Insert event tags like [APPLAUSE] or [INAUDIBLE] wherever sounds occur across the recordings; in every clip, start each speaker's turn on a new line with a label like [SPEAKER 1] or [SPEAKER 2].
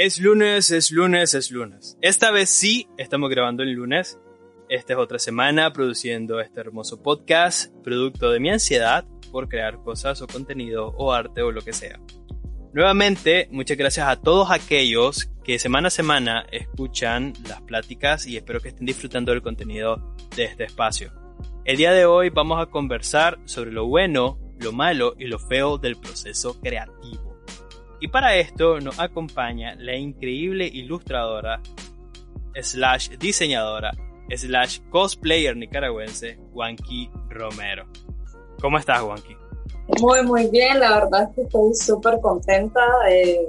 [SPEAKER 1] Es lunes, es lunes, es lunes. Esta vez sí estamos grabando el lunes. Esta es otra semana produciendo este hermoso podcast, producto de mi ansiedad por crear cosas o contenido o arte o lo que sea. Nuevamente, muchas gracias a todos aquellos que semana a semana escuchan las pláticas y espero que estén disfrutando del contenido de este espacio. El día de hoy vamos a conversar sobre lo bueno, lo malo y lo feo del proceso creativo. Y para esto nos acompaña la increíble ilustradora, slash diseñadora, slash cosplayer nicaragüense, Juanqui Romero. ¿Cómo estás, Juanqui?
[SPEAKER 2] Muy, muy bien. La verdad es que estoy súper contenta de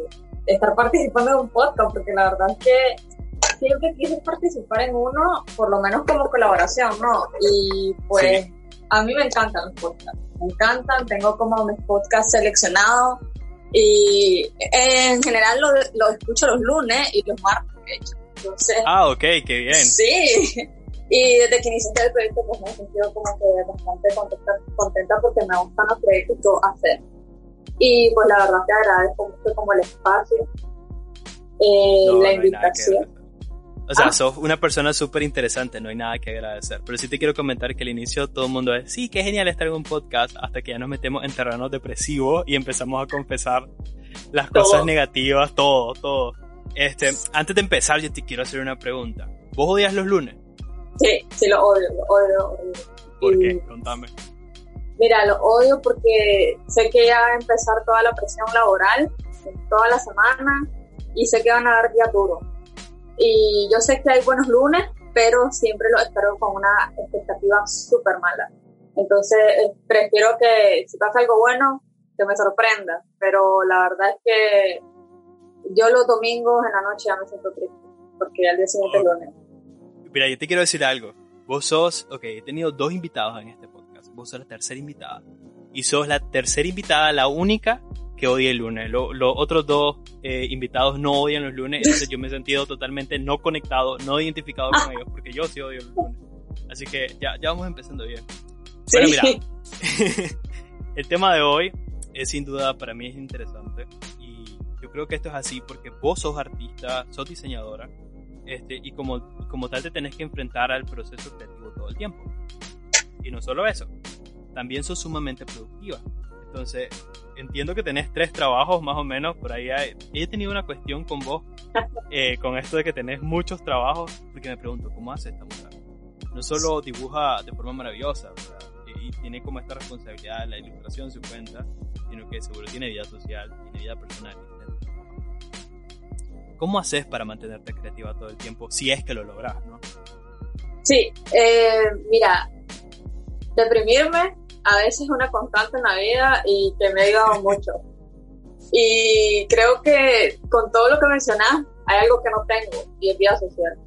[SPEAKER 2] estar participando en un podcast, porque la verdad es que siempre quise participar en uno, por lo menos como colaboración, ¿no? Y pues a mí me encantan los podcasts. Me encantan, tengo como mis podcasts seleccionados y en general lo, lo escucho los lunes y los martes, de hecho. Entonces,
[SPEAKER 1] ah, ok, qué bien.
[SPEAKER 2] Sí. [LAUGHS] Y desde que inicié el proyecto, pues me he sentido como que bastante contenta, contenta porque me gustan los proyectos que hacer. Y pues la verdad te agradezco mucho como el espacio, eh, la invitación.
[SPEAKER 1] O sea, ah. sos una persona súper interesante, no hay nada que agradecer. Pero sí te quiero comentar que al inicio todo el mundo es, sí, qué genial estar en un podcast, hasta que ya nos metemos en terreno depresivo y empezamos a confesar las cosas negativas, todo, todo. Este, antes de empezar, yo te quiero hacer una pregunta. ¿Vos odias los lunes?
[SPEAKER 2] Sí, sí, lo odio, lo odio, odio.
[SPEAKER 1] ¿Por qué? Contame.
[SPEAKER 2] Mira, lo odio porque sé que ya va a empezar toda la presión laboral, toda la semana, y sé que van a dar días duros y yo sé que hay buenos lunes, pero siempre lo espero con una expectativa súper mala. Entonces, eh, prefiero que si pasa algo bueno, que me sorprenda. Pero la verdad es que yo los domingos en la noche ya me siento triste, porque al día siguiente es lunes.
[SPEAKER 1] Mira, yo te quiero decir algo. Vos sos, ok, he tenido dos invitados en este podcast. Vos sos la tercera invitada. Y sos la tercera invitada, la única que odie el lunes. Los otros dos eh, invitados no odian los lunes, entonces yo me he sentido totalmente no conectado, no identificado con ellos, porque yo sí odio los lunes. Así que ya, ya vamos empezando bien. Bueno, mira, [LAUGHS] el tema de hoy es sin duda para mí es interesante y yo creo que esto es así porque vos sos artista, sos diseñadora este, y como, como tal te tenés que enfrentar al proceso creativo todo el tiempo. Y no solo eso, también sos sumamente productiva. Entonces, entiendo que tenés tres trabajos más o menos, por ahí he tenido una cuestión con vos, [LAUGHS] eh, con esto de que tenés muchos trabajos, porque me pregunto, ¿cómo hace esta mujer? No solo dibuja de forma maravillosa, y tiene como esta responsabilidad la ilustración, su cuenta, sino que seguro tiene vida social, tiene vida personal. ¿Cómo haces para mantenerte creativa todo el tiempo, si es que lo logras, no?
[SPEAKER 2] Sí, eh, mira, deprimirme a veces es una constante en la vida y que me ha ayudado mucho. Y creo que con todo lo que mencionas, hay algo que no tengo y es vida social.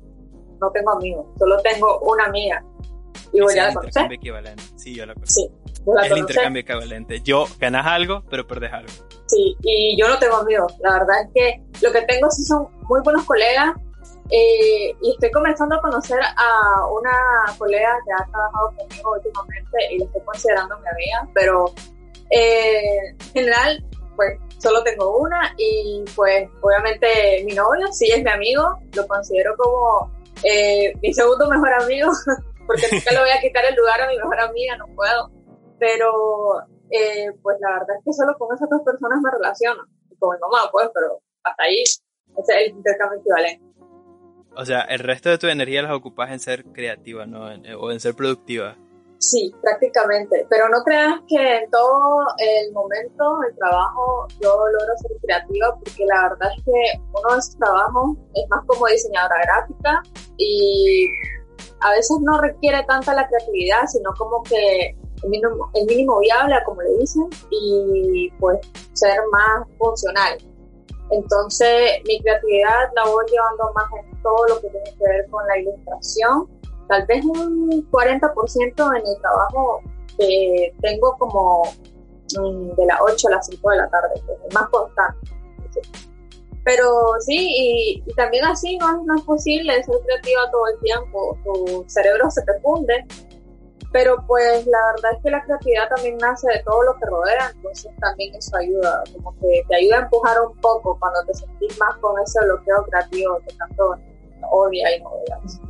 [SPEAKER 2] No tengo amigos, solo tengo una amiga.
[SPEAKER 1] Y voy a la intercambio equivalente. Sí, yo la conozco. Sí, es el intercambio equivalente. Yo ganas algo, pero perdes algo.
[SPEAKER 2] Sí, y yo no tengo amigos. La verdad es que lo que tengo sí son muy buenos colegas eh, y estoy comenzando a conocer a una colega que ha trabajado conmigo últimamente y la estoy considerando mi amiga, pero eh, en general, pues solo tengo una y pues obviamente mi novio sí es mi amigo, lo considero como eh, mi segundo mejor amigo, [LAUGHS] porque nunca le voy a quitar el lugar a mi mejor amiga, no puedo, pero pues la verdad es que solo con esas dos personas me relaciono, con mi mamá pues, pero hasta ahí, ese es el intercambio equivalente.
[SPEAKER 1] O sea, el resto de tu energía las ocupas en ser creativa, ¿no? o en ser productiva.
[SPEAKER 2] Sí, prácticamente. Pero no creas que en todo el momento el trabajo yo logro ser creativa porque la verdad es que uno de esos trabajos es más como diseñadora gráfica y a veces no requiere tanta la creatividad, sino como que el mínimo, el mínimo viable, como le dicen, y pues ser más funcional. Entonces, mi creatividad la voy llevando más en todo lo que tiene que ver con la ilustración. Tal vez un 40% en el trabajo que tengo como mm, de las 8 a las 5 de la tarde, que es más constante. Pero sí, y, también así no, no, es posible ser creativa todo el tiempo, tu cerebro se te funde pero pues la verdad es que la creatividad también nace de todo lo que rodea, entonces también eso ayuda, como que te ayuda a empujar un poco cuando te sentís más con ese bloqueo creativo que tanto odia y no odiamos,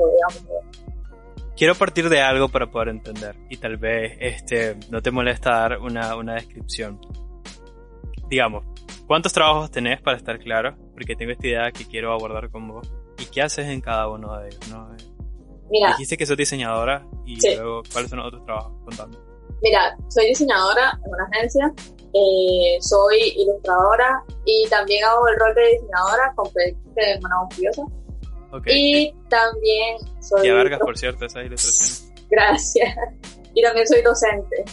[SPEAKER 1] Quiero partir de algo para poder entender y tal vez este, no te molesta dar una, una descripción. Digamos, ¿cuántos trabajos tenés para estar claro? Porque tengo esta idea que quiero abordar con vos. ¿Y qué haces en cada uno de ellos? ¿no? Mira, Dijiste que sos diseñadora y luego, ¿cuáles son los otros trabajos? Contame.
[SPEAKER 2] Mira, soy diseñadora en una agencia, eh, soy ilustradora y también hago el rol de diseñadora con proyectos de mano Okay. Y también soy...
[SPEAKER 1] Y a por cierto, esas ilustraciones. [LAUGHS]
[SPEAKER 2] Gracias. Y también soy docente.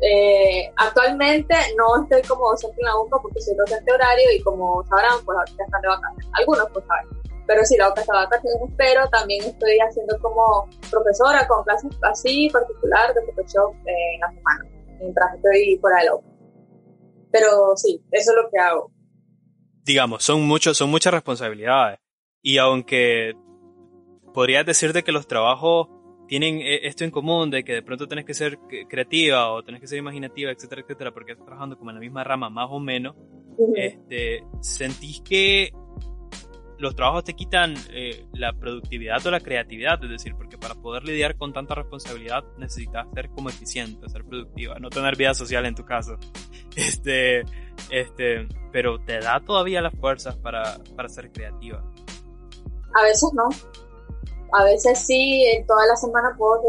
[SPEAKER 2] Eh, actualmente no estoy como docente en la UCA porque soy docente horario y como sabrán, pues ya están de vacaciones. Algunos pues saben pero sí, la boca está vacaciones, pero también estoy haciendo como profesora con clases así particular de Photoshop en la semana, mientras estoy fuera de la Pero sí, eso es lo que hago.
[SPEAKER 1] Digamos, son, muchos, son muchas responsabilidades. Y aunque podrías decirte que los trabajos tienen eh, esto en común, de que de pronto tenés que ser creativa o tenés que ser imaginativa, etcétera, etcétera, porque estás trabajando como en la misma rama más o menos, este, ¿sentís que los trabajos te quitan eh, la productividad o la creatividad, es decir, porque para poder lidiar con tanta responsabilidad necesitas ser como eficiente, ser productiva, no tener vida social en tu caso. [LAUGHS] Este, este, pero te da todavía las fuerzas para, para ser creativa.
[SPEAKER 2] A veces no. A veces sí, en toda la semana puedo,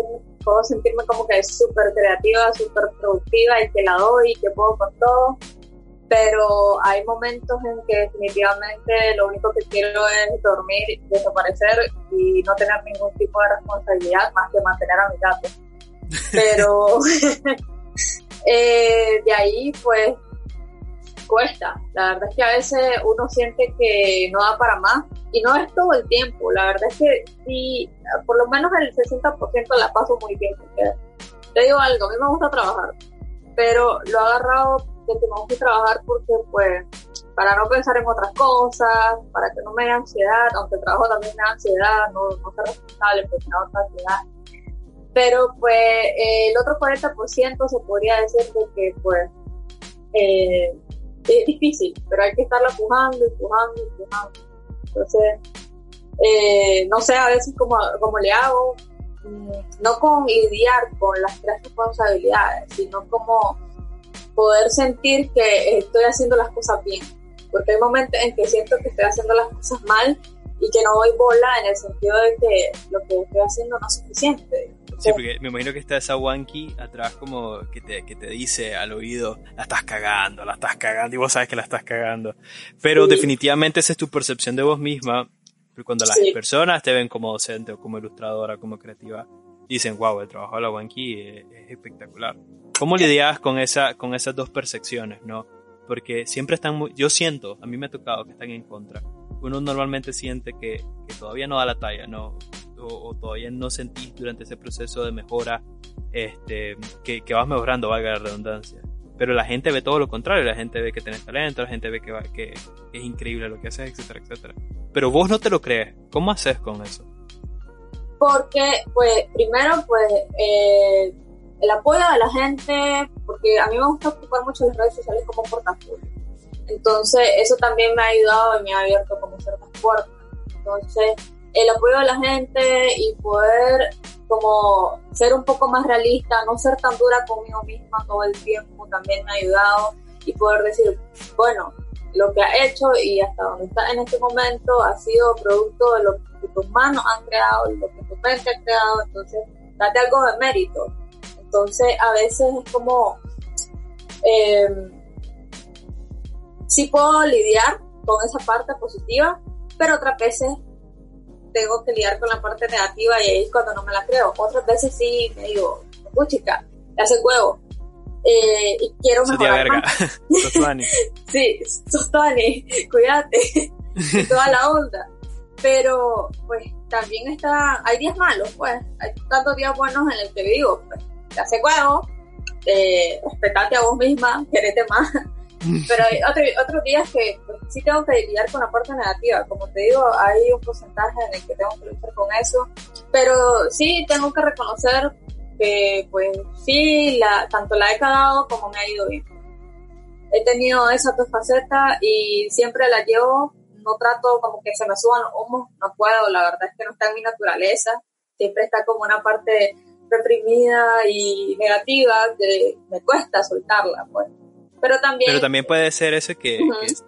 [SPEAKER 2] puedo sentirme como que es súper creativa, súper productiva y que la doy y que puedo con todo pero hay momentos en que definitivamente lo único que quiero es dormir, desaparecer y no tener ningún tipo de responsabilidad más que mantener a mi gato. Pero [LAUGHS] eh, de ahí pues cuesta. La verdad es que a veces uno siente que no da para más y no es todo el tiempo. La verdad es que sí, por lo menos el 60% la paso muy bien. Porque te digo algo, a mí me gusta trabajar, pero lo he agarrado que tenemos que trabajar porque pues para no pensar en otras cosas, para que no me dé ansiedad, aunque trabajo también me da ansiedad, no, no ser responsable, pues me da otra ansiedad. Pero pues el otro 40% se podría decir de que pues eh, es difícil, pero hay que estarlo empujando, empujando, empujando. Entonces, eh, no sé a veces cómo, cómo le hago, mm, no con lidiar con las tres responsabilidades, sino como poder sentir que estoy haciendo las cosas bien. Porque hay momentos en que siento que estoy haciendo las cosas mal y que no doy bola en el sentido de que lo que estoy haciendo no es suficiente.
[SPEAKER 1] Sí, porque me imagino que está esa wanky atrás como que te, que te dice al oído, la estás cagando, la estás cagando, y vos sabes que la estás cagando. Pero definitivamente esa es tu percepción de vos misma, cuando las personas te ven como docente o como ilustradora, como creativa, dicen, wow, el trabajo de la wanky es espectacular. ¿Cómo lidias con, esa, con esas dos percepciones, no? Porque siempre están muy, yo siento, a mí me ha tocado que están en contra. Uno normalmente siente que, que todavía no da la talla, ¿no? O, todavía no sentís durante ese proceso de mejora este, que, que, vas mejorando, valga la redundancia. Pero la gente ve todo lo contrario, la gente ve que tenés talento, la gente ve que, que, que es increíble lo que haces, etcétera, etcétera. Pero vos no te lo crees. ¿Cómo haces con eso?
[SPEAKER 2] Porque, pues, primero, pues, eh, el apoyo de la gente, porque a mí me gusta ocupar mucho las redes sociales como portafolio. Entonces, eso también me ha ayudado y me ha abierto como ciertas puertas. Entonces, el apoyo de la gente y poder como ser un poco más realista, no ser tan dura conmigo misma todo el tiempo, también me ha ayudado y poder decir, bueno, lo que ha hecho y hasta donde está en este momento ha sido producto de lo que tus manos han creado lo que tu mente ha creado, entonces date algo de mérito. Entonces, a veces es como, eh, sí puedo lidiar con esa parte positiva, pero otras veces tengo que lidiar con la parte negativa y ahí es cuando no me la creo. Otras veces sí me digo, chica, le hace huevo. eh, y quiero mejorar
[SPEAKER 1] verga. [LAUGHS] [LAUGHS]
[SPEAKER 2] sí, sos [LAUGHS] cuídate, toda la onda. Pero, pues, también está, hay días malos, pues, hay tantos días buenos en el que digo, pues, te hace huevo, eh, respetate a vos misma, querete más. [LAUGHS] Pero hay otros días que sí tengo que lidiar con la parte negativa. Como te digo, hay un porcentaje en el que tengo que luchar con eso. Pero sí tengo que reconocer que, pues sí, la, tanto la he cagado como me ha ido bien. He tenido esas dos facetas y siempre la llevo. No trato como que se me suban los humos, no puedo. La verdad es que no está en mi naturaleza. Siempre está como una parte reprimida y negativa que me cuesta soltarla, pues. Pero también...
[SPEAKER 1] Pero también puede ser eso que,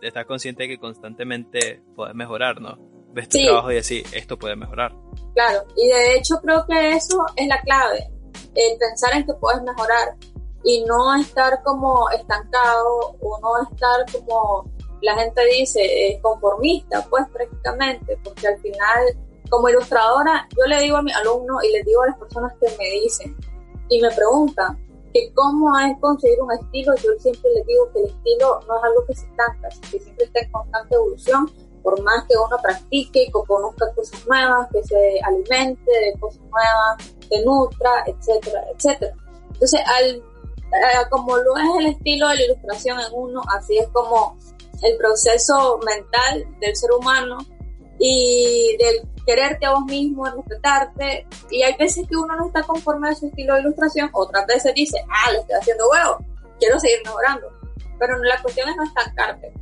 [SPEAKER 1] estás consciente de que constantemente puedes mejorar, ¿no? Ves tu trabajo y decís, esto puede mejorar.
[SPEAKER 2] Claro, y de hecho creo que eso es la clave, el pensar en que puedes mejorar y no estar como estancado o no estar como la gente dice, eh, conformista, pues prácticamente, porque al final como ilustradora, yo le digo a mis alumnos y les digo a las personas que me dicen y me preguntan que cómo es conseguir un estilo, yo siempre les digo que el estilo no es algo que se estanca, que siempre está en constante evolución, por más que uno practique, que conozca cosas nuevas, que se alimente de cosas nuevas, que nutra, etcétera, etcétera. Entonces, al, eh, como lo es el estilo de la ilustración en uno, así es como el proceso mental del ser humano y del quererte a vos mismo, respetarte. Y hay veces que uno no está conforme a su estilo de ilustración, otras veces dice, ah, le estoy haciendo huevo, quiero seguir mejorando. Pero la cuestión es no estancarte.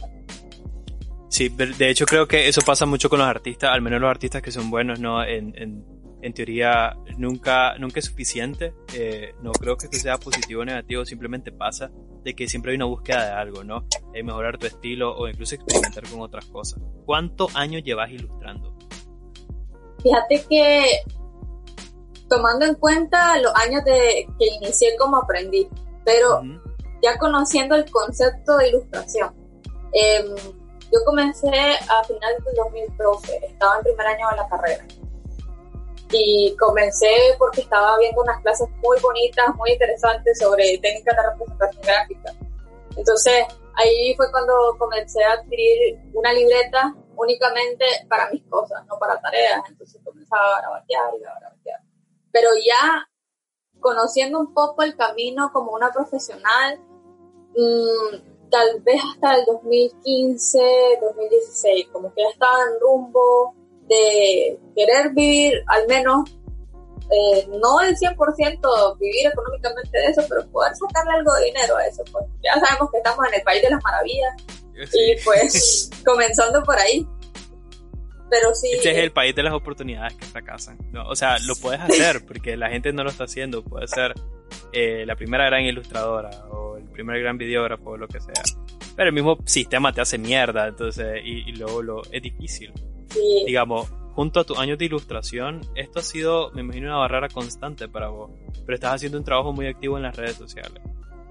[SPEAKER 1] Sí, de hecho creo que eso pasa mucho con los artistas, al menos los artistas que son buenos, ¿no? En, en teoría nunca, nunca es suficiente. Eh, no creo que esto sea positivo o negativo, simplemente pasa de que siempre hay una búsqueda de algo, ¿no? De mejorar tu estilo o incluso experimentar con otras cosas. ¿Cuántos años llevas ilustrando?
[SPEAKER 2] Fíjate que tomando en cuenta los años de que inicié como aprendí, pero ya conociendo el concepto de ilustración, em, yo comencé a finales del 2012, estaba en primer año de la carrera. Y comencé porque estaba viendo unas clases muy bonitas, muy interesantes sobre técnicas de representación gráfica. Entonces, ahí fue cuando comencé a adquirir una libreta únicamente para mis cosas, no para tareas. Entonces comenzaba a grabatear y a grabatear. Pero ya conociendo un poco el camino como una profesional, mmm, tal vez hasta el 2015, 2016, como que ya estaba en rumbo de querer vivir al menos eh, no el 100% vivir económicamente de eso, pero poder sacarle algo de dinero a eso. Pues ya sabemos que estamos en el país de las maravillas y pues [LAUGHS] comenzando por ahí. Pero sí.
[SPEAKER 1] Este es el país de las oportunidades que fracasan. No, o sea, lo puedes hacer porque la gente no lo está haciendo. Puede ser eh, la primera gran ilustradora o el primer gran videógrafo o lo que sea. Pero el mismo sistema te hace mierda, entonces, y, luego lo, es difícil. Digamos, junto a tus años de ilustración, esto ha sido, me imagino, una barrera constante para vos. Pero estás haciendo un trabajo muy activo en las redes sociales.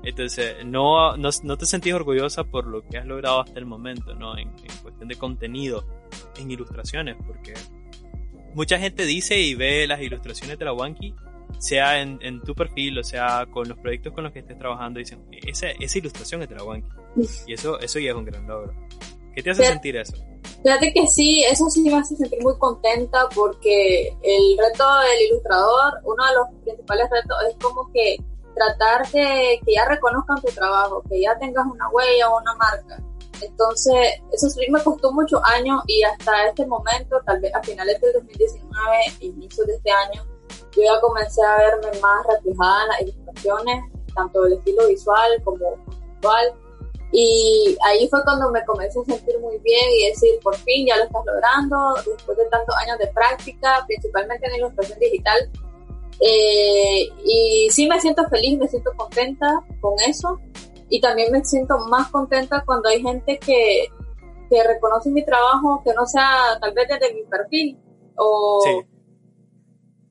[SPEAKER 1] Entonces, no, no, no, te sentís orgullosa por lo que has logrado hasta el momento, ¿no? En, cuestión de contenido, en ilustraciones, porque mucha gente dice y ve las ilustraciones de la Wanky, sea en, en, tu perfil, o sea, con los proyectos con los que estés trabajando, dicen, esa, esa ilustración es de la Wanky. Y eso, eso ya es un gran logro. ¿Qué te hace sentir eso?
[SPEAKER 2] Fíjate que sí, eso sí me hace sentir muy contenta porque el reto del ilustrador, uno de los principales retos es como que tratar de que ya reconozcan tu trabajo, que ya tengas una huella o una marca. Entonces, eso sí me costó muchos años y hasta este momento, tal vez a finales del 2019, inicio de este año, yo ya comencé a verme más reflejada en las ilustraciones, tanto del estilo visual como conceptual. Y ahí fue cuando me comencé a sentir muy bien y decir, por fin ya lo estás logrando, después de tantos años de práctica, principalmente en ilustración digital, eh, y sí me siento feliz, me siento contenta con eso. Y también me siento más contenta cuando hay gente que, que reconoce mi trabajo, que no sea tal vez desde mi perfil, o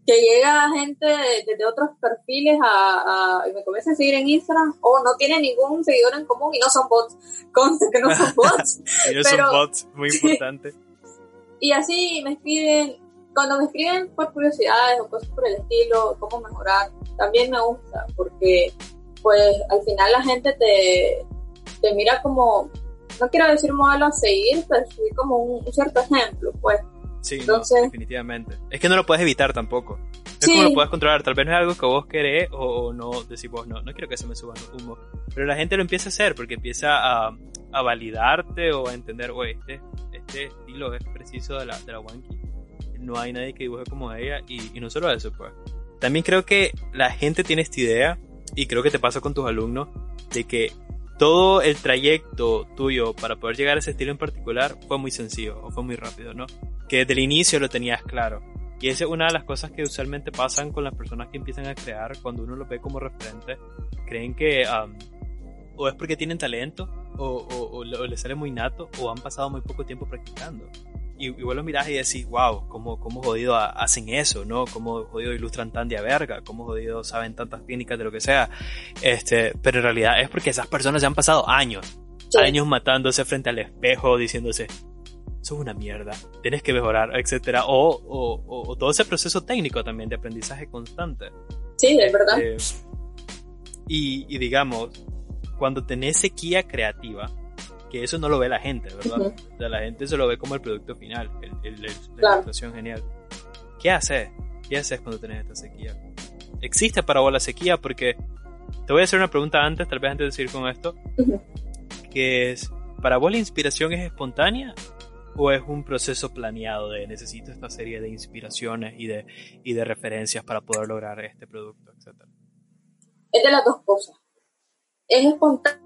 [SPEAKER 2] que llega gente desde otros perfiles a, y me comienza a seguir en Instagram, o no tiene ningún seguidor en común y no son bots. [LAUGHS] Conste que no son [LAUGHS] bots.
[SPEAKER 1] y no son bots, muy importante.
[SPEAKER 2] y así me piden cuando me escriben por curiosidades o cosas por el estilo, cómo mejorar, también me gusta, porque pues al final la gente te, te mira como, no quiero decir modelo a seguir, pero sí como un, cierto ejemplo, pues.
[SPEAKER 1] Sí, definitivamente. Es que no lo puedes evitar tampoco. No es como lo puedes controlar. Tal vez no es algo que vos querés o, no decís vos, no, no quiero que se me suba el humo. Pero la gente lo empieza a hacer porque empieza a, a validarte o a entender, oye, este, este estilo es preciso de la, de la Wanky. No hay nadie que dibuje como ella y, y no solo eso, pues. También creo que la gente tiene esta idea y creo que te pasa con tus alumnos de que todo el trayecto tuyo para poder llegar a ese estilo en particular fue muy sencillo o fue muy rápido, ¿no? Que desde el inicio lo tenías claro. Y esa es una de las cosas que usualmente pasan con las personas que empiezan a crear cuando uno los ve como referente. Creen que um, o es porque tienen talento o, o, o, les sale muy nato o han pasado muy poco tiempo practicando y, vos lo mirás y decís, wow, ¿cómo, cómo jodido hacen eso, ¿no? ¿Cómo jodido ilustran tan de verga? ¿Cómo jodido saben tantas técnicas de lo que sea? Este, pero en realidad es porque esas personas se han pasado años, años matándose frente al espejo, diciéndose, eso es una mierda, tienes que mejorar, etcétera, o, o, o, todo ese proceso técnico también de aprendizaje constante.
[SPEAKER 2] Sí, es verdad.
[SPEAKER 1] Este, y, y digamos, cuando tenés sequía creativa, que eso no lo ve la gente, ¿verdad? O sea, la gente se lo ve como el producto final, el, la situación genial. ¿Qué haces? ¿Qué haces cuando tenés esta sequía? ¿Existe para vos la sequía? Porque te voy a hacer una pregunta antes, tal vez antes de seguir con esto, que es, ¿para vos la inspiración es espontánea o es un proceso planeado de necesito esta serie de inspiraciones y de, y de referencias para poder lograr este producto, etcétera?
[SPEAKER 2] Es de las dos cosas. Es espontáneo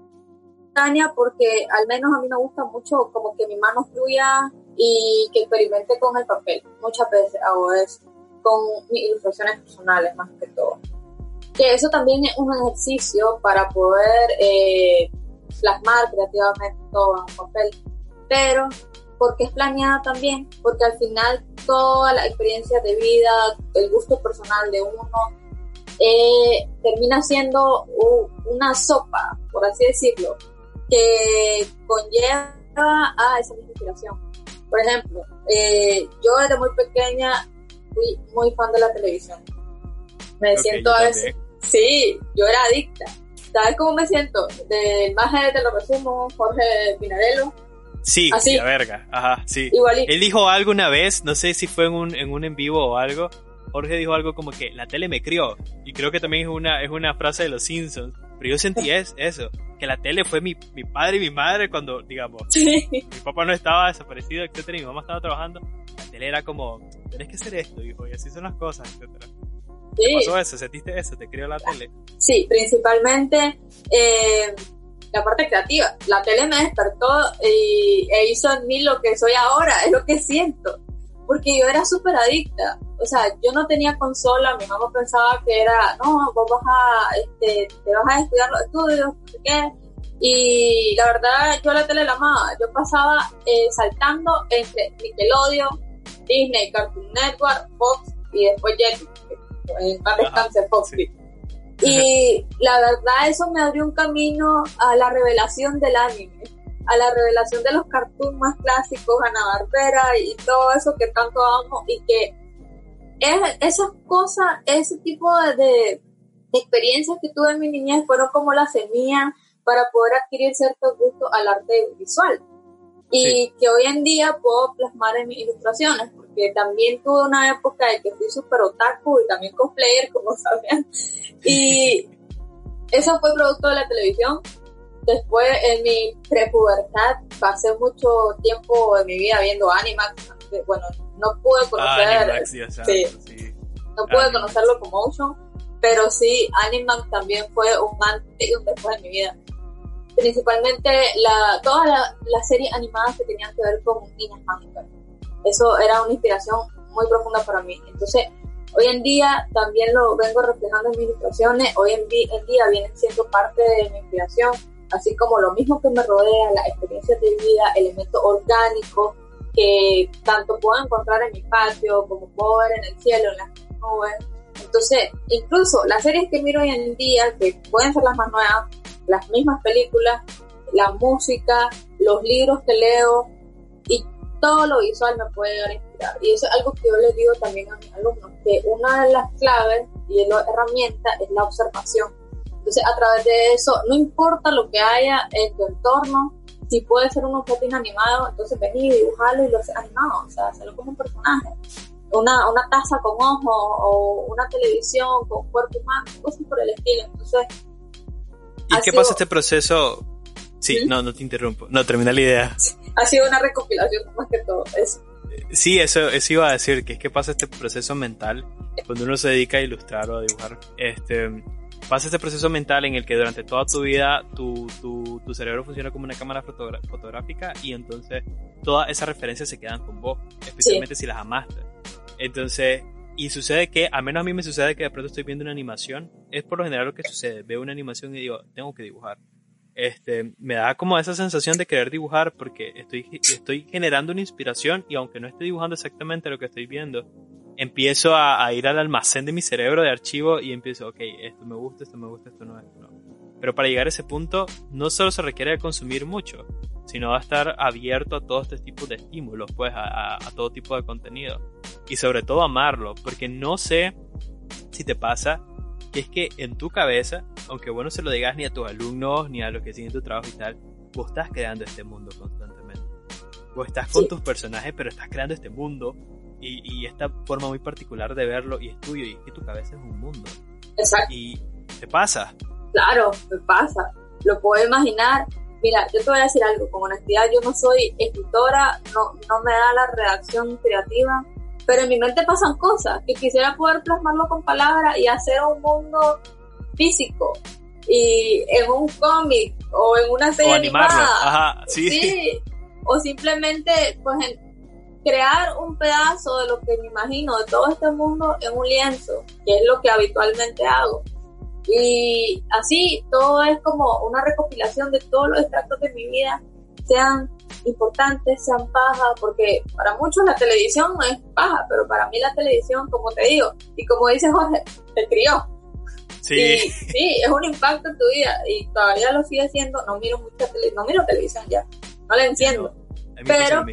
[SPEAKER 2] porque al menos a mí me gusta mucho como que mi mano fluya y que experimente con el papel. Muchas veces hago eso con mis ilustraciones personales más que todo. Que eso también es un ejercicio para poder eh, plasmar creativamente todo en papel. Pero, porque es planeada también? Porque al final toda la experiencia de vida, el gusto personal de uno, eh, termina siendo una sopa, por así decirlo, que conlleva a esa misma inspiración. Por ejemplo, eh, yo desde muy pequeña fui muy fan de la televisión. Me siento a veces, sí, yo era adicta. ¿Sabes cómo me siento? De imagen de lo resumo, Jorge Pinarello.
[SPEAKER 1] Sí, así. La verga, ajá, sí. Igualito. Él dijo algo una vez, no sé si fue en un, en un en vivo o algo. Jorge dijo algo como que la tele me crió. Y creo que también es una, es una frase de los Simpsons pero yo sentí eso, que la tele fue mi, mi padre y mi madre cuando, digamos, mi papá no estaba desaparecido, etcétera, y mi mamá estaba trabajando. La tele era como, tenés que hacer esto, hijo, y así son las cosas, etcétera. ¿Te pasó eso? ¿Sentiste eso? ¿Te crió la tele?
[SPEAKER 2] Sí, principalmente eh, la parte creativa. La tele me despertó y, e hizo en mí lo que soy ahora, es lo que siento porque yo era súper adicta. O sea, yo no tenía consola, mi mamá pensaba que era, no, vos vas a, este, te vas a estudiar los estudios, no qué. Y la verdad, yo la tele la amaba. Yo pasaba eh, saltando entre Nickelodeon, Disney, Cartoon Network, Fox y después Jetix, en paz descanse Fox. Y [LAUGHS] la verdad, eso me abrió un camino a la revelación del anime a la revelación de los cartoons más clásicos, Ana Barbera y todo eso que tanto amo y que es, esas cosas, ese tipo de, experiencias que tuve en mi niñez fueron como la semilla para poder adquirir cierto gusto al arte visual y que hoy en día puedo plasmar en mis ilustraciones porque también tuve una época de que fui súper otaku y también cosplayer [LAUGHS] como saben y [LAUGHS] eso fue producto de la televisión Después, en mi prepubertad, pasé mucho tiempo de mi vida viendo Animax. Bueno, no pude ah, conocer. sí, No pude conocer Locomotion, pero sí, Animax también fue un antes y un después de mi vida. Principalmente la, todas las series animadas que tenían que ver con niñas mágicas. Eso era una inspiración muy profunda para mí. Entonces, hoy en día también lo vengo reflejando en mis ilustraciones. Hoy en, en día vienen siendo parte de mi inspiración así como lo mismo que me rodea, las experiencias de vida, elementos orgánicos que tanto puedo encontrar en mi patio, como puedo ver en el cielo, en las nubes. Entonces, incluso las series que miro hoy en día, que pueden ser las más nuevas, las mismas películas, la música, los libros que leo y todo lo visual me puede llegar a inspirar. Y eso es algo que yo les digo también a mis alumnos, que una de las claves y la herramienta es la observación Entonces, a través de eso, no importa lo que haya en tu entorno, si puede ser un objeto inanimado, entonces vení, dibujalo y lo haces animado, o sea, hacerlo como un personaje. Una, una taza con ojos o una televisión con cuerpo humano, cosas por el estilo. Entonces,
[SPEAKER 1] ¿y qué pasa este proceso? Sí, ¿Mm? no, no te interrumpo. No, termina la idea.
[SPEAKER 2] Ha sido una recopilación más que todo eso.
[SPEAKER 1] Sí, eso, eso iba a decir, que es que pasa este proceso mental cuando uno se dedica a ilustrar o a dibujar. Este, pasa este proceso mental en el que durante toda tu vida tu, tu, tu cerebro funciona como una cámara fotográfica y entonces todas esas referencias se quedan con vos, especialmente si las amaste. Entonces, y sucede que, a menos a mí me sucede que de pronto estoy viendo una animación, es por lo general lo que sucede, veo una animación y digo, tengo que dibujar. Este, me da como esa sensación de querer dibujar porque estoy, estoy generando una inspiración y aunque no esté dibujando exactamente lo que estoy viendo, empiezo a, ir al almacén de mi cerebro de archivo y empiezo, ok, esto me gusta, esto me gusta, esto no, esto no. Pero para llegar a ese punto, no solo se requiere de consumir mucho, sino a estar abierto a todo este tipo de estímulos, pues a, todo tipo de contenido. Y sobre todo amarlo, porque no sé si te pasa que es que en tu cabeza, aunque bueno se lo digas ni a tus alumnos, ni a los que siguen tu trabajo y tal, vos estás creando este mundo constantemente. Vos estás con tus personajes, pero estás creando este mundo y, esta forma muy particular de verlo y es tuyo y es que tu cabeza es un mundo.
[SPEAKER 2] Exacto.
[SPEAKER 1] Y te pasa.
[SPEAKER 2] Claro, me pasa. Lo puedo imaginar. Mira, yo te voy a decir algo, con honestidad, yo no soy escritora, no, no me da la redacción creativa, pero en mi mente pasan cosas que quisiera poder plasmarlo con palabras y hacer un mundo físico y en un cómic o en una serie animada.
[SPEAKER 1] Ajá, sí.
[SPEAKER 2] sí. O simplemente, pues, en, crear un pedazo de lo que me imagino de todo este mundo en un lienzo, que es lo que habitualmente hago. Y así todo es como una recopilación de todos los extractos de mi vida, sean importantes, sean paja, porque para muchos la televisión no es paja, pero para mí la televisión, como te digo, y como dice Jorge, te crió.
[SPEAKER 1] Sí.
[SPEAKER 2] sí, es un impacto en tu vida y todavía lo sigue siendo. No miro mucha tele, no miro televisión ya, no la enciendo. pero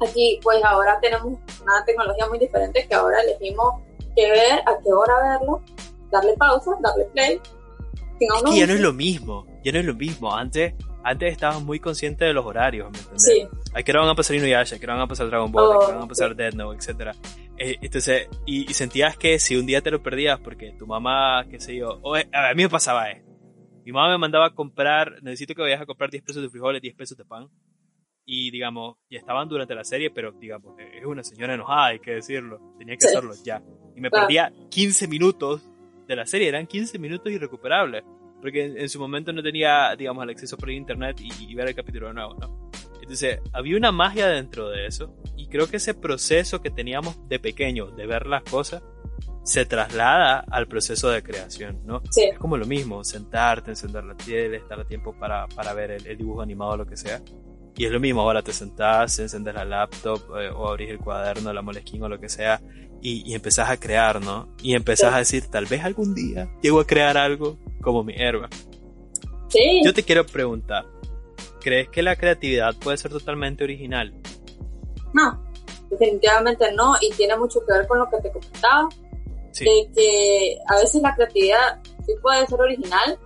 [SPEAKER 2] Aquí, pues ahora tenemos una tecnología muy diferente que ahora elegimos qué ver, a qué hora verlo, darle pausa, darle play.
[SPEAKER 1] es que ya no es lo mismo, ya no es lo mismo. Antes, antes estabas muy consciente de los horarios, ¿me entiendes?
[SPEAKER 2] Sí.
[SPEAKER 1] ¿A qué hora van a pasar Inuyasha? ¿A qué hora van a pasar Dragon Ball? ¿A qué hora van a pasar Dead Note? Etcétera. Eh, entonces, y, sentías que si un día te lo perdías porque tu mamá, qué sé yo, o, a mí me pasaba esto. Mi mamá me mandaba a comprar, necesito que vayas a comprar 10 pesos de frijoles, 10 pesos de pan y digamos, y estaban durante la serie, pero digamos, es una señora enojada, hay que decirlo, tenía que hacerlo ya. Y me perdía 15 minutos de la serie, eran 15 minutos irrecuperables, porque en, su momento no tenía, digamos, el acceso por internet y, ver el capítulo de nuevo, ¿no? Entonces, había una magia dentro de eso, y creo que ese proceso que teníamos de pequeño, de ver las cosas, se traslada al proceso de creación, ¿no? Es como lo mismo, sentarte, encender la tele, estar a tiempo para, para ver el, el dibujo animado o lo que sea y es lo mismo, ahora te sentás, encender la laptop eh, o abrís el cuaderno, la molesquín o lo que sea y, y empezás a crear, ¿no? Y empezás a decir, tal vez algún día llego a crear algo como mi herba.
[SPEAKER 2] Sí.
[SPEAKER 1] Yo te quiero preguntar, ¿crees que la creatividad puede ser totalmente original?
[SPEAKER 2] No, definitivamente no y tiene mucho que ver con lo que te comentaba. Sí. De que a veces la creatividad sí puede ser original,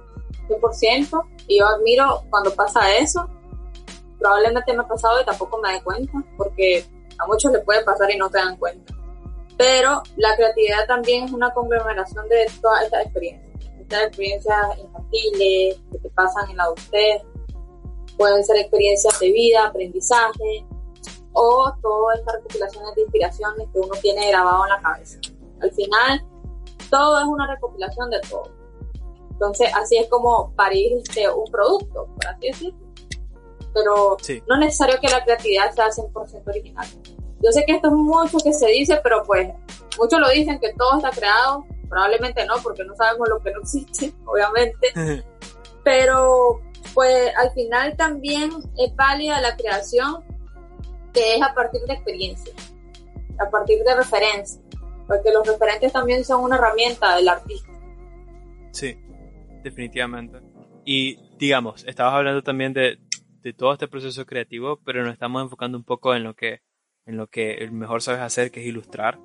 [SPEAKER 2] 100%, y yo admiro cuando pasa eso, probablemente me ha pasado y tampoco me da cuenta, porque a muchos le puede pasar y no se dan cuenta. Pero la creatividad también es una conglomeración de todas estas experiencias. Estas experiencias infantiles que te pasan en la adultez, pueden ser experiencias de vida, aprendizaje, o todas estas recopilaciones de inspiraciones que uno tiene grabado en la cabeza. Al final, todo es una recopilación de todo. Entonces, así es como parir este, un producto, por así decirlo pero no es necesario que la creatividad sea 100% original. Yo sé que esto es mucho que se dice, pero pues muchos lo dicen que todo está creado, probablemente no, porque no sabemos lo que no existe, [LAUGHS] obviamente, [LAUGHS] pero pues al final también es válida la creación que es a partir de experiencia, a partir de referencia, porque los referentes también son una herramienta del artista.
[SPEAKER 1] Sí, definitivamente. Y digamos, estabas hablando también de, de todo este proceso creativo, pero nos estamos enfocando un poco en lo que, en lo que mejor sabes hacer, que es ilustrar.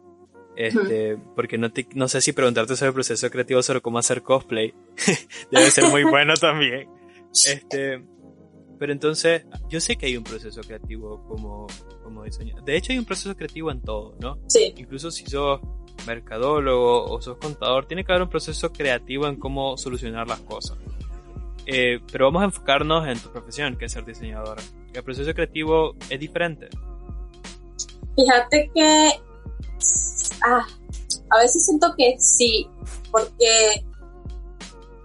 [SPEAKER 1] Este, porque no, te, no sé si preguntarte sobre el proceso creativo, sobre cómo hacer cosplay, [LAUGHS] debe ser muy bueno también. Este, pero entonces, yo sé que hay un proceso creativo como, como diseñador. De hecho, hay un proceso creativo en todo, ¿no?
[SPEAKER 2] Sí.
[SPEAKER 1] Incluso si sos mercadólogo o sos contador, tiene que haber un proceso creativo en cómo solucionar las cosas. Eh, pero vamos a enfocarnos en tu profesión, que es ser diseñadora. El proceso creativo es diferente.
[SPEAKER 2] Fíjate que ah, a veces siento que sí, porque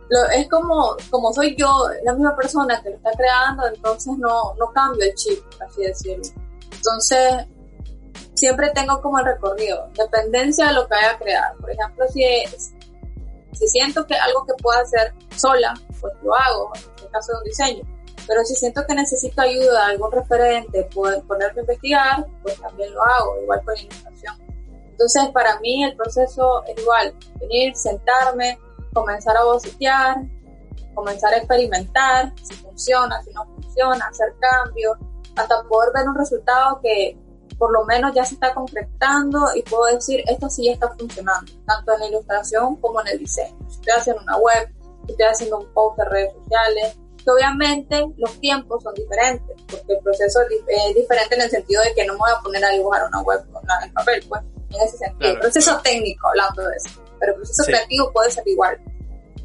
[SPEAKER 2] lo, es como, como soy yo, la misma persona que lo está creando, entonces no, no cambio el chip, así decirlo. Entonces, siempre tengo como el recorrido, dependencia de lo que vaya a crear. Por ejemplo, si, si siento que algo que puedo hacer sola, pues lo hago, en el caso de un diseño. Pero si siento que necesito ayuda, algún referente, poder ponerme a investigar, pues también lo hago, igual con la ilustración. Entonces, para mí el proceso es igual, venir, sentarme, comenzar a bocetear, comenzar a experimentar, si funciona, si no funciona, hacer cambios, hasta poder ver un resultado que por lo menos ya se está concretando y puedo decir, esto sí está funcionando, tanto en la ilustración como en el diseño. Si estoy haciendo una web, si estoy haciendo un post de redes sociales, que obviamente los tiempos son diferentes, porque el proceso es diferente en el sentido de que no me voy a poner a dibujar una web con el papel, pues, en ese sentido. el proceso técnico, hablando de eso, pero el proceso creativo puede ser igual.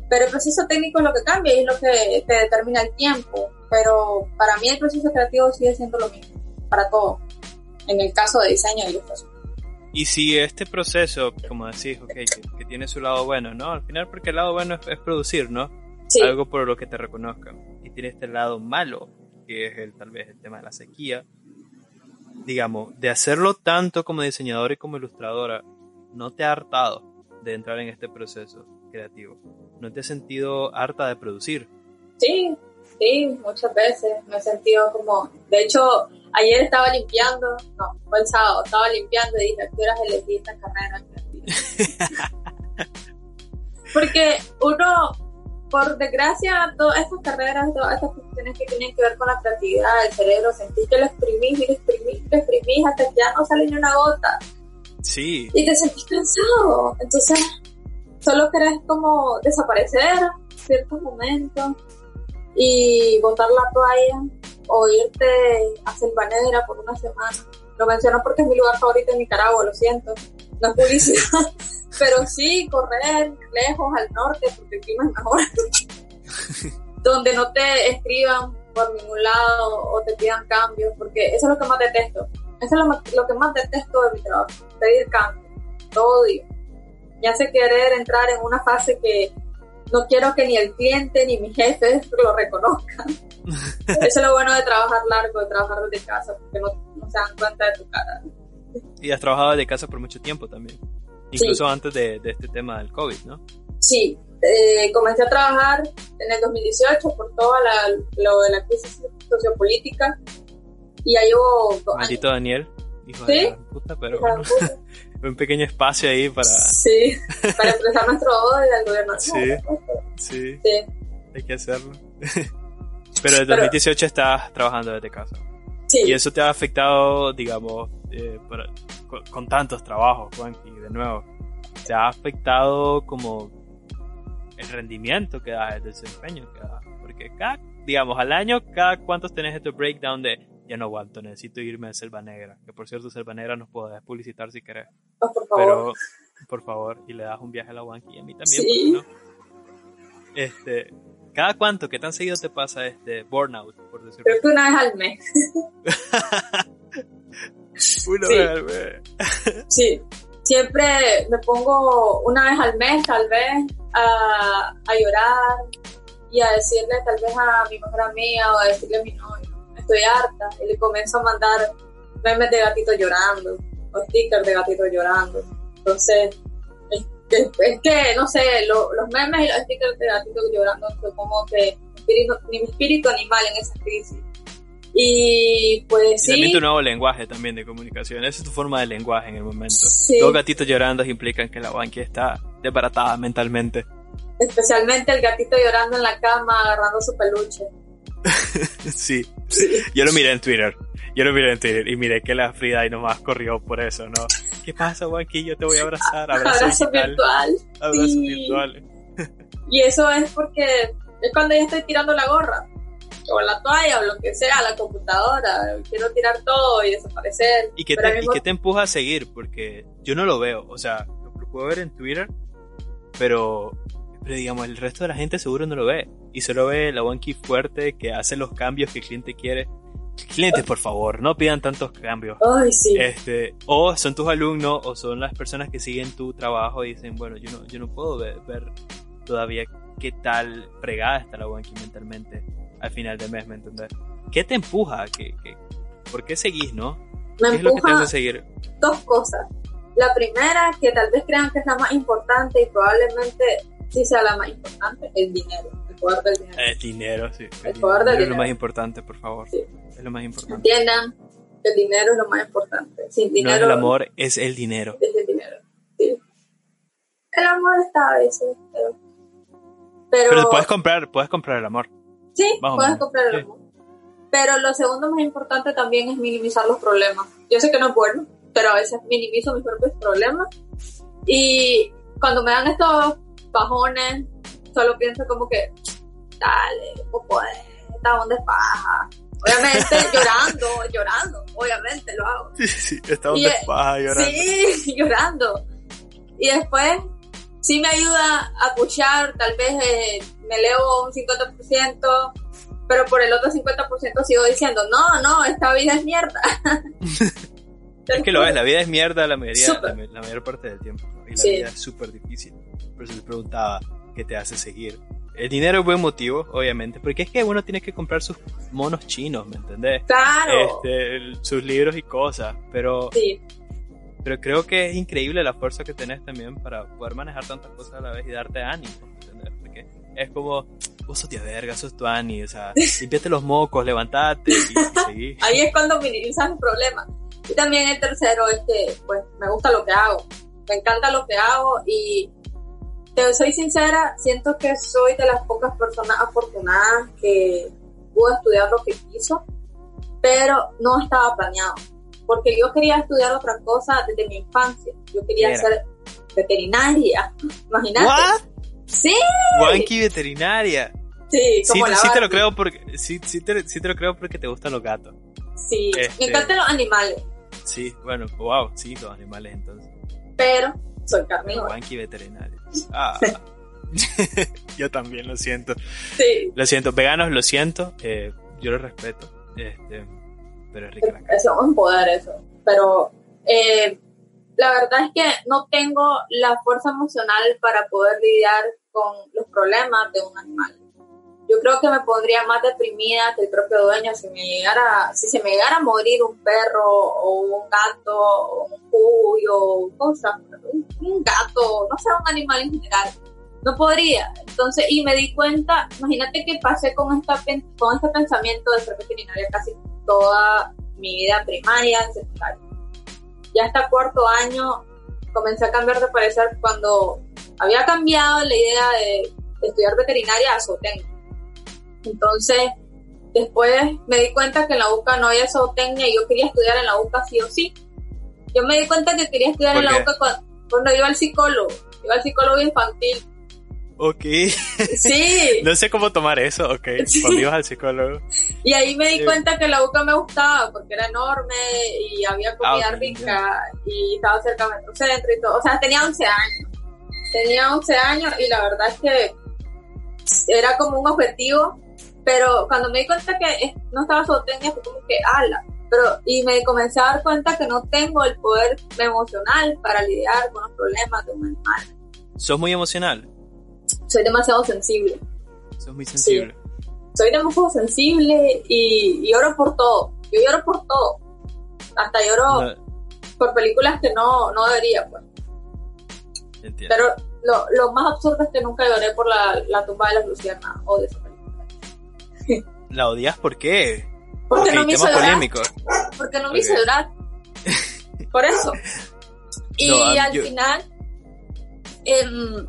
[SPEAKER 2] Pero el proceso técnico es lo que cambia y es lo que te determina el tiempo, pero para mí el proceso creativo sigue siendo lo mismo, para todo en el caso de diseño y ilustración.
[SPEAKER 1] Y si este proceso, como decís, okay, que, tiene su lado bueno, ¿no? Al final, porque el lado bueno es, producir, ¿no?
[SPEAKER 2] Sí.
[SPEAKER 1] Algo por lo que te reconozcan. Y tiene este lado malo, que es el, tal vez el tema de la sequía. Digamos, de hacerlo tanto como diseñadora y como ilustradora, ¿no te ha hartado de entrar en este proceso creativo? ¿No te has sentido harta de producir?
[SPEAKER 2] Sí, sí, muchas veces me he sentido como, de hecho, ayer estaba limpiando, no, fue el sábado, estaba limpiando y dije, ¿a qué horas elegí esta carrera [LAUGHS] Porque uno, por desgracia, todas estas carreras, todas estas cuestiones que tienen que ver con la creatividad, el cerebro, sentís que lo exprimís y lo exprimís, lo exprimís hasta que ya no sale ni una gota.
[SPEAKER 1] Sí.
[SPEAKER 2] Y te sentís cansado. Entonces, solo querés como desaparecer ciertos momentos y botar la toalla o irte a Selvanera por una semana. Lo menciono porque es mi lugar favorito en Nicaragua, lo siento. No es publicidad. [LAUGHS] Pero sí, correr lejos al norte porque el clima es mejor. [LAUGHS] Donde no te escriban por ningún lado o te pidan cambios, porque eso es lo que más detesto. Eso es lo, que más detesto de mi trabajo, pedir cambios. Todo odio. Me hace querer entrar en una fase que no quiero que ni el cliente ni mi jefe lo reconozcan. Eso es lo bueno de trabajar largo, de trabajar desde casa, porque no, se dan cuenta de tu cara.
[SPEAKER 1] Y has trabajado desde casa por mucho tiempo también, incluso antes de, este tema del COVID, ¿no?
[SPEAKER 2] Sí, eh, comencé a trabajar en el 2018 por toda la, lo de la crisis sociopolítica y ya llevo
[SPEAKER 1] Maldito Daniel, hijo
[SPEAKER 2] ¿Sí?
[SPEAKER 1] de puta, pero [LAUGHS] un pequeño espacio ahí para...
[SPEAKER 2] Sí, para expresar nuestro odio al gobierno.
[SPEAKER 1] Sí, sí, sí, hay que hacerlo. [LAUGHS] Pero en 2018 estás trabajando desde casa.
[SPEAKER 2] Sí.
[SPEAKER 1] Y eso te ha afectado, digamos, eh, con, tantos trabajos, Juanqui, de nuevo. ¿Te ha afectado como el rendimiento que das, el desempeño que das? Porque cada, digamos, al año, cada cuántos tenés este breakdown de ya no aguanto, necesito irme a Selva Negra. Que por cierto, Selva Negra nos puedes publicitar si querés.
[SPEAKER 2] Oh, por favor.
[SPEAKER 1] Pero, por favor, y le das un viaje a la Wanky y a mí también.
[SPEAKER 2] Sí.
[SPEAKER 1] ¿no? Este, ¿Cada cuánto, qué tan seguido te pasa este burnout, por decirlo
[SPEAKER 2] Creo que una vez al mes. [LAUGHS]
[SPEAKER 1] una
[SPEAKER 2] sí.
[SPEAKER 1] vez al mes. [LAUGHS]
[SPEAKER 2] sí, siempre me pongo una vez al mes, tal vez, a, a llorar y a decirle tal vez a mi mejor amiga o a decirle a mi novio, estoy harta, y le comienzo a mandar memes de gatito llorando o stickers de gatito llorando. Entonces, es, que, no sé, los memes y los stickers de gatito llorando son como que ni mi espíritu animal en esa crisis. Y pues sí.
[SPEAKER 1] También tu nuevo lenguaje también de comunicación. Esa es tu forma de lenguaje en el momento.
[SPEAKER 2] Sí.
[SPEAKER 1] Dos gatitos llorando implican que la banqui está desbaratada mentalmente.
[SPEAKER 2] Especialmente el gatito llorando en la cama, agarrando su peluche. [LAUGHS]
[SPEAKER 1] sí, yo lo miré en Twitter. Yo lo miré en Twitter y miré que la Frida y nomás corrió por eso, ¿no? ¿Qué pasa, Juanqui? Yo te voy a abrazar. [LAUGHS] Abrazo,
[SPEAKER 2] Abrazo virtual.
[SPEAKER 1] Abrazo
[SPEAKER 2] Sí.
[SPEAKER 1] virtual.
[SPEAKER 2] Y eso es porque es cuando ya estoy tirando la gorra, o la toalla, o lo que sea, la computadora. Quiero tirar todo y desaparecer.
[SPEAKER 1] ¿Y qué, te, ¿Y
[SPEAKER 2] mismo-
[SPEAKER 1] qué te empuja a seguir? Porque yo no lo veo. O sea, lo, puedo ver en Twitter, pero, pero digamos, el resto de la gente seguro no lo ve. Y solo ve la Wanky fuerte que hace los cambios que el cliente quiere. Clientes, por favor, no pidan tantos cambios.
[SPEAKER 2] Ay, sí.
[SPEAKER 1] Este, o son tus alumnos o son las personas que siguen tu trabajo y dicen, bueno, yo no, yo no puedo ver, ver todavía qué tal fregada está la Wanky mentalmente al final del mes, ¿me entiendes? ¿Qué te empuja? ¿Qué, qué, por qué seguís, no?
[SPEAKER 2] Me
[SPEAKER 1] ¿Qué es lo que te hace seguir?
[SPEAKER 2] dos cosas. La primera, que tal vez crean que es la más importante y probablemente sí sea la más importante, el dinero, el poder del dinero.
[SPEAKER 1] El dinero, sí. El,
[SPEAKER 2] El poder del
[SPEAKER 1] dinero es lo más importante, por favor.
[SPEAKER 2] Sí.
[SPEAKER 1] Es lo más importante.
[SPEAKER 2] Entiendan, el dinero es lo más importante. Sin
[SPEAKER 1] No
[SPEAKER 2] dinero
[SPEAKER 1] es el amor, es el dinero.
[SPEAKER 2] es el dinero. Sí. El amor está a veces, pero... Pero,
[SPEAKER 1] Pero puedes comprar, puedes comprar el amor.
[SPEAKER 2] Sí,
[SPEAKER 1] más
[SPEAKER 2] puedes comprar el
[SPEAKER 1] sí.
[SPEAKER 2] Pero lo segundo más importante también es minimizar los problemas. Yo sé que no es bueno, pero a veces minimizo mis propios problemas. Y cuando me dan estos bajones, solo pienso como que, dale, vos podés, esta onda es paja. Obviamente [LAUGHS] llorando, llorando, obviamente lo hago.
[SPEAKER 1] Sí, sí, estamos
[SPEAKER 2] Y,
[SPEAKER 1] de
[SPEAKER 2] eh,
[SPEAKER 1] paja llorando.
[SPEAKER 2] Sí, [LAUGHS] llorando. Y después sí me ayuda a pushar, tal vez eh, me leo un 50%, pero por el otro 50% sigo diciendo, no, no, esta vida es mierda. [LAUGHS]
[SPEAKER 1] Es que lo es, la vida es mierda la mayoría, la, la mayor parte del tiempo. ¿no? Y la
[SPEAKER 2] Sí.
[SPEAKER 1] vida es súper difícil. Por eso te preguntaba qué te hace seguir. El dinero es buen motivo, obviamente, porque es que uno tiene que comprar sus monos chinos, ¿me entendés?
[SPEAKER 2] Claro.
[SPEAKER 1] Este, sus libros y cosas, pero,
[SPEAKER 2] Sí,
[SPEAKER 1] pero creo que es increíble la fuerza que tenés también para poder manejar tantas cosas a la vez y darte ánimo, ¿me entendés? Porque es como, vos sos tía verga, sos tu Ani, o sea, [LAUGHS] limpiate los mocos, levantate y, y [LAUGHS]
[SPEAKER 2] ahí es cuando minimizas el problema. Y también el tercero es que, pues, me gusta lo que hago. Me encanta lo que hago y te soy sincera, siento que soy de las pocas personas afortunadas que pudo estudiar lo que quiso, pero no estaba planeado. Porque yo quería estudiar otra cosa desde mi infancia. Yo quería ser veterinaria. [LAUGHS] Imagínate. Sí,
[SPEAKER 1] Wanky veterinaria.
[SPEAKER 2] sí,
[SPEAKER 1] Sí,
[SPEAKER 2] como la
[SPEAKER 1] sí te lo creo porque sí, sí, te, sí te lo creo porque te gustan los gatos.
[SPEAKER 2] Sí,
[SPEAKER 1] Este-
[SPEAKER 2] me encantan los animales,
[SPEAKER 1] Sí, bueno, wow, sí, los animales entonces.
[SPEAKER 2] pero soy carnívora.
[SPEAKER 1] Wanky veterinaria. [LAUGHS] Ah. [LAUGHS] yo también lo siento.
[SPEAKER 2] Sí,
[SPEAKER 1] Lo siento, veganos lo siento, eh, yo lo respeto. Este, pero es rica la carne.
[SPEAKER 2] eso es un poder eso. Pero eh, la verdad es que no tengo la fuerza emocional para poder lidiar con los problemas de un animal. Yo creo que me pondría más deprimida que el propio dueño si me llegara, si se me llegara a morir un perro o un gato o un cuyo, cosas, un, un gato, no sé, un animal en general. No podría. Entonces, y me di cuenta, imagínate que pasé con, esta, con este pensamiento de ser veterinaria casi toda mi vida primaria, secundaria. Ya hasta cuarto año comencé a cambiar de parecer cuando había cambiado la idea de, de estudiar veterinaria a zootecnia. Entonces, después me di cuenta que en la UCA no había zootecnia y yo quería estudiar en la UCA sí o sí. Yo me di cuenta que quería estudiar
[SPEAKER 1] ¿Por
[SPEAKER 2] en la? UCA cuando, cuando iba al psicólogo. Iba al psicólogo infantil.
[SPEAKER 1] Ok,
[SPEAKER 2] Sí. [LAUGHS]
[SPEAKER 1] no sé cómo tomar eso, ok. [LAUGHS]
[SPEAKER 2] Sí.
[SPEAKER 1] Cuando ibas al psicólogo.
[SPEAKER 2] Y ahí me di
[SPEAKER 1] Sí.
[SPEAKER 2] cuenta que la UCA me gustaba porque era enorme y había comida
[SPEAKER 1] Ah, ok,
[SPEAKER 2] rica y estaba cerca del metrocentro y todo. O sea, tenía 11 años. Tenía 11 años y la verdad es que era como un objetivo, pero cuando me di cuenta que no estaba zootecnia fue como que, ala. Pero, y me comencé a dar cuenta que no tengo el poder emocional para lidiar con los problemas de un animal.
[SPEAKER 1] ¿Sos muy emocional?
[SPEAKER 2] Soy demasiado sensible.
[SPEAKER 1] ¿Sos muy sensible?
[SPEAKER 2] soy demasiado sensible y, y lloro por todo. Yo lloro por todo. Hasta lloro
[SPEAKER 1] No,
[SPEAKER 2] por películas que no, no debería, pues.
[SPEAKER 1] entiendo.
[SPEAKER 2] Pero lo, lo más absurdo es que nunca lloré por la, la tumba de las lucianas. Odio esa película.
[SPEAKER 1] ¿La odias por qué?
[SPEAKER 2] Porque no me hizo llorar.
[SPEAKER 1] polémico.
[SPEAKER 2] Porque no me hizo
[SPEAKER 1] Ok.
[SPEAKER 2] llorar. Por eso. [LAUGHS] Y
[SPEAKER 1] No, ah,
[SPEAKER 2] al
[SPEAKER 1] yo-
[SPEAKER 2] final, em,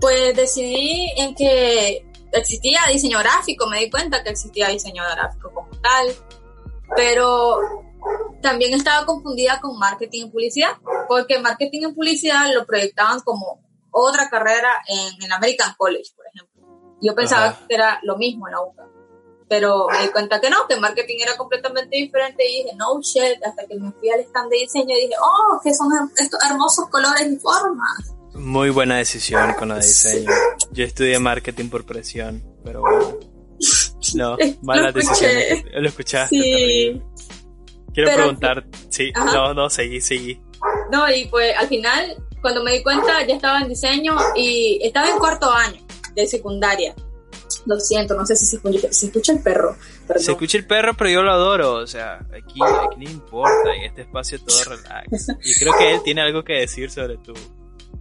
[SPEAKER 2] pues decidí en que existía diseño gráfico, me di cuenta que existía diseño gráfico como tal, pero también estaba confundida con marketing y publicidad, porque marketing y publicidad lo proyectaban como otra carrera en el American College, por ejemplo. Yo pensaba que era lo mismo en la UCA, pero me di cuenta que no, que marketing era completamente diferente y dije, no shit, hasta que me fui al stand de diseño y dije, oh, que son estos hermosos colores y formas.
[SPEAKER 1] Muy buena decisión con la de diseño. Yo estudié marketing por presión, pero bueno. No, [LAUGHS] mala decisión. Lo escuchaste. Sí. Quiero preguntar, sí, no, no, seguí, seguí.
[SPEAKER 2] No, y pues al final, cuando me di cuenta, ya estaba en diseño y estaba en cuarto año de secundaria. Lo siento, no sé si se escucha, se escucha el perro.
[SPEAKER 1] Se escucha el perro, pero yo lo adoro. O sea, aquí, aquí no importa. En este espacio todo [LAUGHS] relax. Y creo que él tiene algo que decir sobre tu,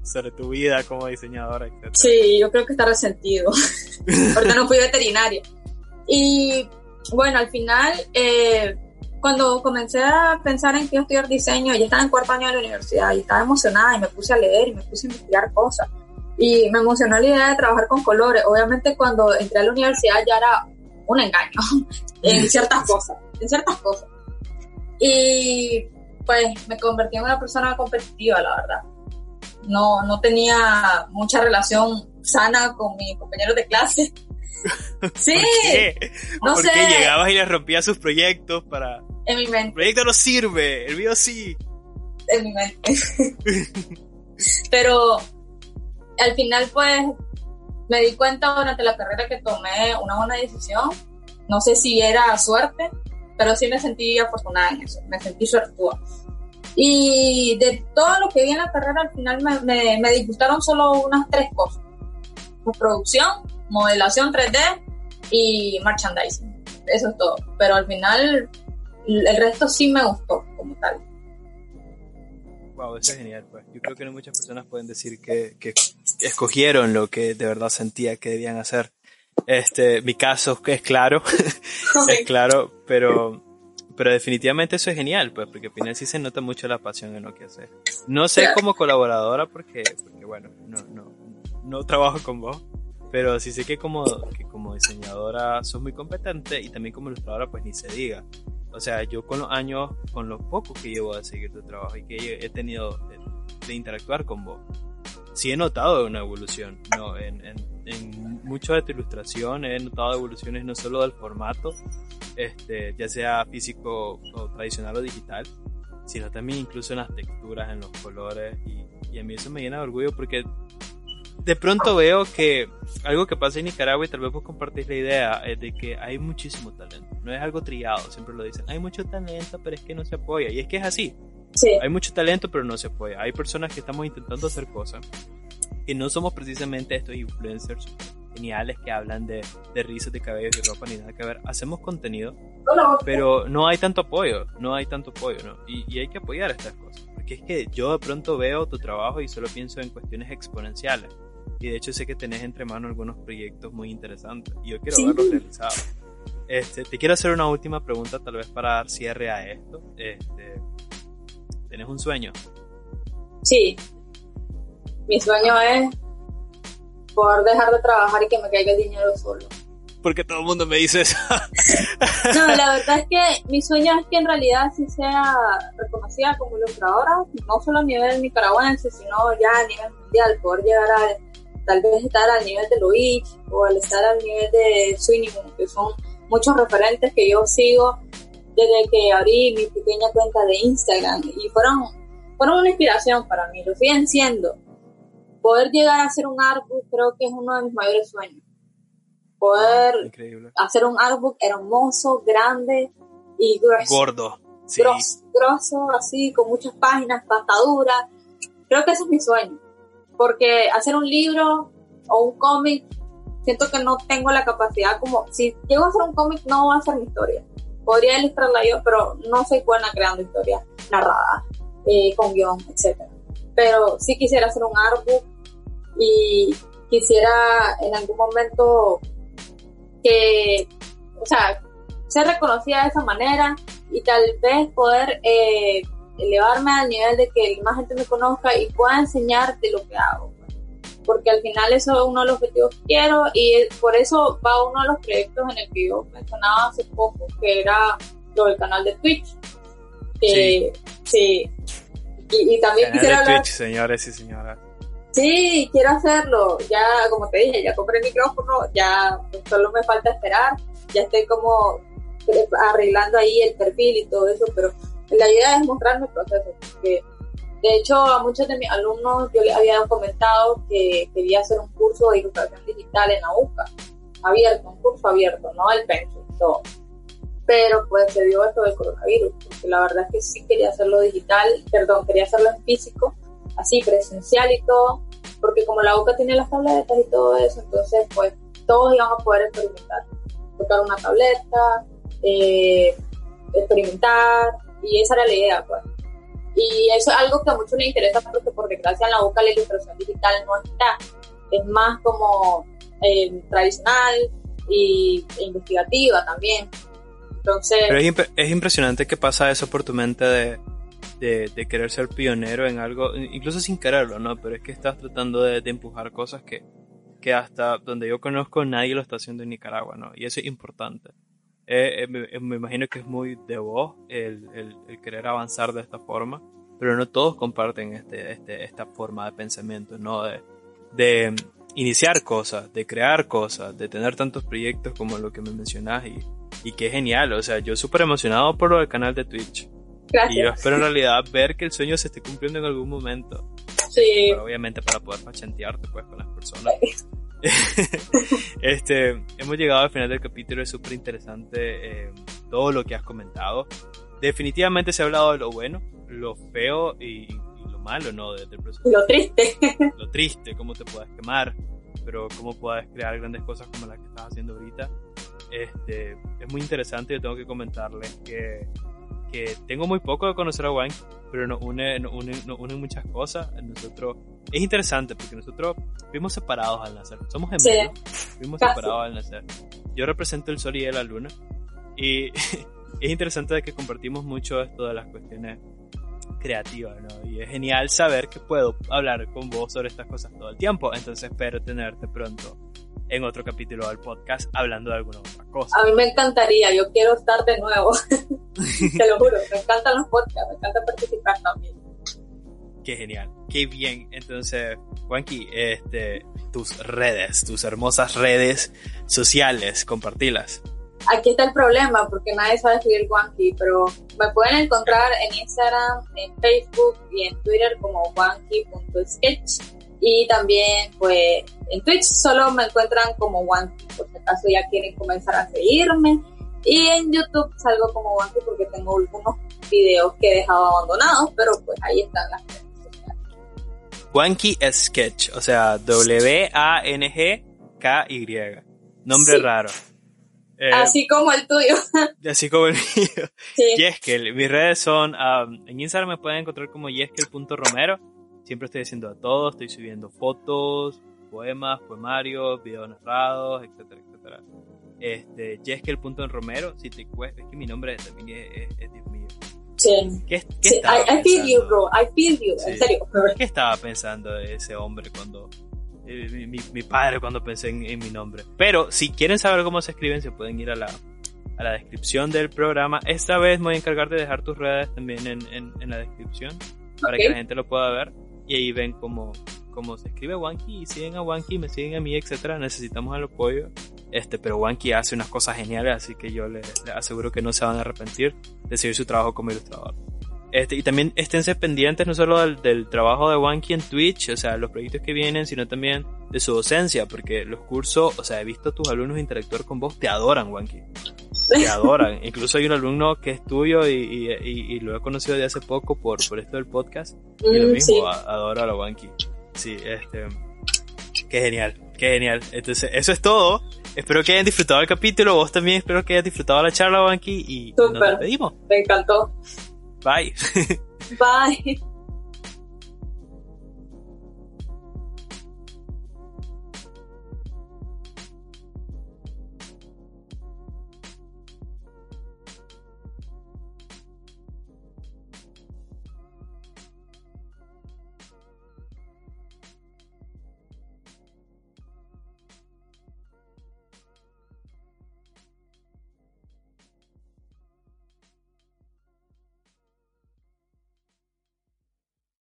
[SPEAKER 1] sobre tu vida como diseñadora, etc.
[SPEAKER 2] Sí, yo creo que está resentido. [LAUGHS] porque no fui veterinaria. Y bueno, al final, eh, cuando comencé a pensar en que estudiar diseño, ya estaba en cuarto año de la universidad y estaba emocionada y me puse a leer y me puse a investigar cosas. Y me emocionó la idea de trabajar con colores. Obviamente cuando entré a la universidad ya era un engaño [LAUGHS] en ciertas cosas, en ciertas cosas. Y pues me convertí en una persona competitiva, la verdad. No, no tenía mucha relación sana con mis compañeros de clase. [LAUGHS] Sí,
[SPEAKER 1] ¿Por qué? no llegabas y les rompías sus proyectos para...
[SPEAKER 2] En mi mente.
[SPEAKER 1] El proyecto no sirve, el mío sí.
[SPEAKER 2] En mi mente. [LAUGHS] Pero al final pues me di cuenta durante la carrera que tomé una buena decisión. No sé si era suerte, pero sí me sentí afortunada en eso, me sentí suertuda. Y de todo lo que vi en la carrera, al final me, me, me disgustaron solo unas tres cosas. Producción, modelación 3D y merchandising. Eso es todo. Pero al final el resto sí me gustó como tal.
[SPEAKER 1] Wow, eso es genial. Pues. Yo creo que no muchas personas pueden decir que, que escogieron lo que de verdad sentía que debían hacer. Este, mi caso es claro, [LAUGHS] es claro, pero, pero definitivamente eso es genial, pues, porque al final sí se nota mucho la pasión en lo que haces. No sé como colaboradora porque, porque bueno, no, no, no trabajo con vos, pero sí sé que como, que como diseñadora sos muy competente y también como ilustradora pues ni se diga. O sea, yo con los años, con lo poco que llevo a seguir tu trabajo y que he tenido de, interactuar con vos, sí he notado una evolución. ¿no? En, en, en mucho de tu ilustración he notado evoluciones no solo del formato, este, ya sea físico o tradicional o digital, sino también incluso en las texturas, en los colores. Y, y a mí eso me llena de orgullo porque de pronto veo que algo que pasa en Nicaragua y tal vez vos compartís la idea es de que hay muchísimo talento. No es algo triado, siempre lo dicen. Hay mucho talento, pero es que no se apoya. Y es que es así.
[SPEAKER 2] Sí.
[SPEAKER 1] Hay mucho talento, pero no se apoya. Hay personas que estamos intentando hacer cosas que no somos precisamente estos influencers geniales que hablan de, de risas de cabello y ropa ni nada que ver. Hacemos contenido, pero no hay tanto apoyo, no hay tanto apoyo, ¿no? Y, y hay que apoyar estas cosas. Porque es que yo de pronto veo tu trabajo y solo pienso en cuestiones exponenciales y de hecho sé que tenés entre manos algunos proyectos muy interesantes y yo quiero verlos realizados. Este, te quiero hacer una última pregunta tal vez para dar cierre a esto. Este, ¿Tenés un sueño?
[SPEAKER 2] Sí. Mi sueño es poder dejar de trabajar y que me caiga el dinero solo.
[SPEAKER 1] Porque todo el mundo me dice eso.
[SPEAKER 2] no, [LAUGHS] la verdad es que mi sueño es que en realidad sí sea reconocida como ilustradora, no solo a nivel nicaragüense, sino ya a nivel mundial, poder llegar a tal vez estar al nivel de Luis o al estar al nivel de Sweeney que son muchos referentes que yo sigo desde que abrí mi pequeña cuenta de Instagram y fueron, fueron una inspiración para mí, lo siguen siendo. Poder llegar a hacer un artbook creo que es uno de mis mayores sueños. Poder hacer un artbook hermoso, grande y grueso.
[SPEAKER 1] Gordo.
[SPEAKER 2] Sí. Grosso, así, con muchas páginas, pastaduras. Creo que ese es mi sueño porque hacer un libro o un cómic, siento que no tengo la capacidad como, si llego a hacer un cómic no va a ser mi historia. Podría ilustrarla yo, pero no soy buena creando historias narradas, eh, con guion, etc. Pero sí quisiera hacer un artbook y quisiera en algún momento que, o sea, ser reconocida de esa manera y tal vez poder eh, elevarme al nivel de que más gente me conozca y pueda enseñar de lo que hago. porque al final eso es uno de los objetivos que quiero y por eso va uno de los proyectos en el que yo mencionaba hace poco, que era lo del canal de Twitch. sí. sí. Y, también quisiera
[SPEAKER 1] de Twitch, señores y señoras.
[SPEAKER 2] Sí, quiero hacerlo. Ya, como te dije, ya compré el micrófono, ya solo me falta esperar. Ya estoy como arreglando ahí el perfil y todo eso, pero la idea es mostrarme el proceso. Porque, de hecho, a muchos de mis alumnos yo les había comentado que quería hacer un curso de ilustración digital en la UCA, abierto, un curso abierto, no el pensum, todo. Pero pues se dio esto del coronavirus, porque la verdad es que sí quería hacerlo digital, perdón, quería hacerlo en físico, así presencial y todo, porque como la UCA tiene las tabletas y todo eso, entonces pues todos íbamos a poder experimentar, tocar una tableta, eh, experimentar, y esa era la idea, pues. Y eso es algo que a muchos les interesa porque por desgracia en la UCA la ilustración digital no está, es más como eh, tradicional y, e investigativa también. Entonces...
[SPEAKER 1] Pero es, es impresionante que pasa eso por tu mente de de, querer ser pionero en algo, incluso sin quererlo, ¿no? Pero es que estás tratando de, empujar cosas que, que hasta donde yo conozco nadie lo está haciendo en Nicaragua, ¿no? Y eso es importante. Eh, eh, eh, me, imagino que es muy de vos el, el, querer avanzar de esta forma, pero no todos comparten este, este, esta forma de pensamiento, ¿no? De, de iniciar cosas, de crear cosas, de tener tantos proyectos como lo que me mencionás y, y que genial, o sea, yo súper emocionado por lo del canal de Twitch. Y yo espero en realidad ver que el sueño se esté cumpliendo en algún momento.
[SPEAKER 2] Sí.
[SPEAKER 1] obviamente para poder fachantearte pues con las personas. [LAUGHS] este, hemos llegado al final del capítulo, es súper interesante eh, todo lo que has comentado. Definitivamente se ha hablado de lo bueno, lo feo y, lo malo, ¿no? Desde
[SPEAKER 2] el Lo triste. [LAUGHS]
[SPEAKER 1] Lo triste, cómo te puedes quemar, pero cómo puedes crear grandes cosas como las que estás haciendo ahorita. Este, es muy interesante, yo tengo que comentarles que que tengo muy poco de conocer a Wanky, pero nos une, nos une, muchas cosas. Nosotros, es interesante porque nosotros fuimos separados al nacer. Somos gemelos, fuimos separados al nacer. Yo represento el sol y la luna. Y [LAUGHS] es interesante de que compartimos mucho esto de las cuestiones creativas, ¿no? Y es genial saber que puedo hablar con vos sobre estas cosas todo el tiempo. Entonces espero tenerte pronto en otro capítulo del podcast hablando de alguna otra cosa.
[SPEAKER 2] A mí me encantaría, yo quiero estar de nuevo. [LAUGHS] [LAUGHS] Te lo juro, me encantan los podcasts, me encanta participar también.
[SPEAKER 1] Qué genial, qué bien. Entonces, Juanqui, este, tus redes, tus hermosas redes sociales, compartilas.
[SPEAKER 2] Aquí está el problema, porque nadie sabe escribir Juanqui, pero me pueden encontrar en Instagram, en Facebook y en Twitter como juanqui.sketch y también, pues, en Twitch solo me encuentran como Wanky, por si acaso ya quieren comenzar a seguirme. Y en YouTube salgo como Wanky porque tengo algunos videos que he dejado abandonados, pero pues ahí están las redes sociales.
[SPEAKER 1] Wanky Sketch, o sea, W-A-N-G-K-Y. Nombre raro.
[SPEAKER 2] Eh, así como el tuyo. [LAUGHS]
[SPEAKER 1] así como el mío. Sí. Yeskel. Mis redes son, um, en Instagram me pueden encontrar como yeskel.romero siempre estoy haciendo a todo, estoy subiendo fotos, poemas, poemarios, videos narrados, etcétera, etcétera. Este, Jeskel punto en Romero, si te cuesta, es que mi nombre también es, es, Dios mío.
[SPEAKER 2] Sí.
[SPEAKER 1] ¿Qué, qué sí, I,
[SPEAKER 2] I, feel you, bro. I feel you. En serio.
[SPEAKER 1] ¿Qué estaba pensando ese hombre cuando eh, mi, mi, padre cuando pensé en, en, mi nombre? Pero si quieren saber cómo se escriben, se pueden ir a la a la descripción del programa. Esta vez me voy a encargar de dejar tus redes también en, en, en la descripción para que la gente lo pueda ver y ahí ven cómo, cómo se escribe Wanky y siguen a Wanky, me siguen a mí, etcétera. Necesitamos el apoyo. Este, pero Wanky hace unas cosas geniales, así que yo les, aseguro que no se van a arrepentir de seguir su trabajo como ilustrador. Este, y también esténse pendientes no solo del, del, trabajo de Wanky en Twitch, o sea, los proyectos que vienen, sino también de su docencia, porque los cursos, o sea, he visto a tus alumnos interactuar con vos, te adoran, Wanky. Te adoran. Incluso hay un alumno que es tuyo y, y, y, lo he conocido de hace poco por, por esto del podcast. Y lo mm, mismo, adora a la Wanky. Sí, este. Qué genial, qué genial. Entonces, eso es todo. Espero que hayan disfrutado el capítulo. Vos también espero que hayas disfrutado la charla, Wanky. Y nos despedimos.
[SPEAKER 2] Me encantó.
[SPEAKER 1] Bye. [LAUGHS]
[SPEAKER 2] Bye.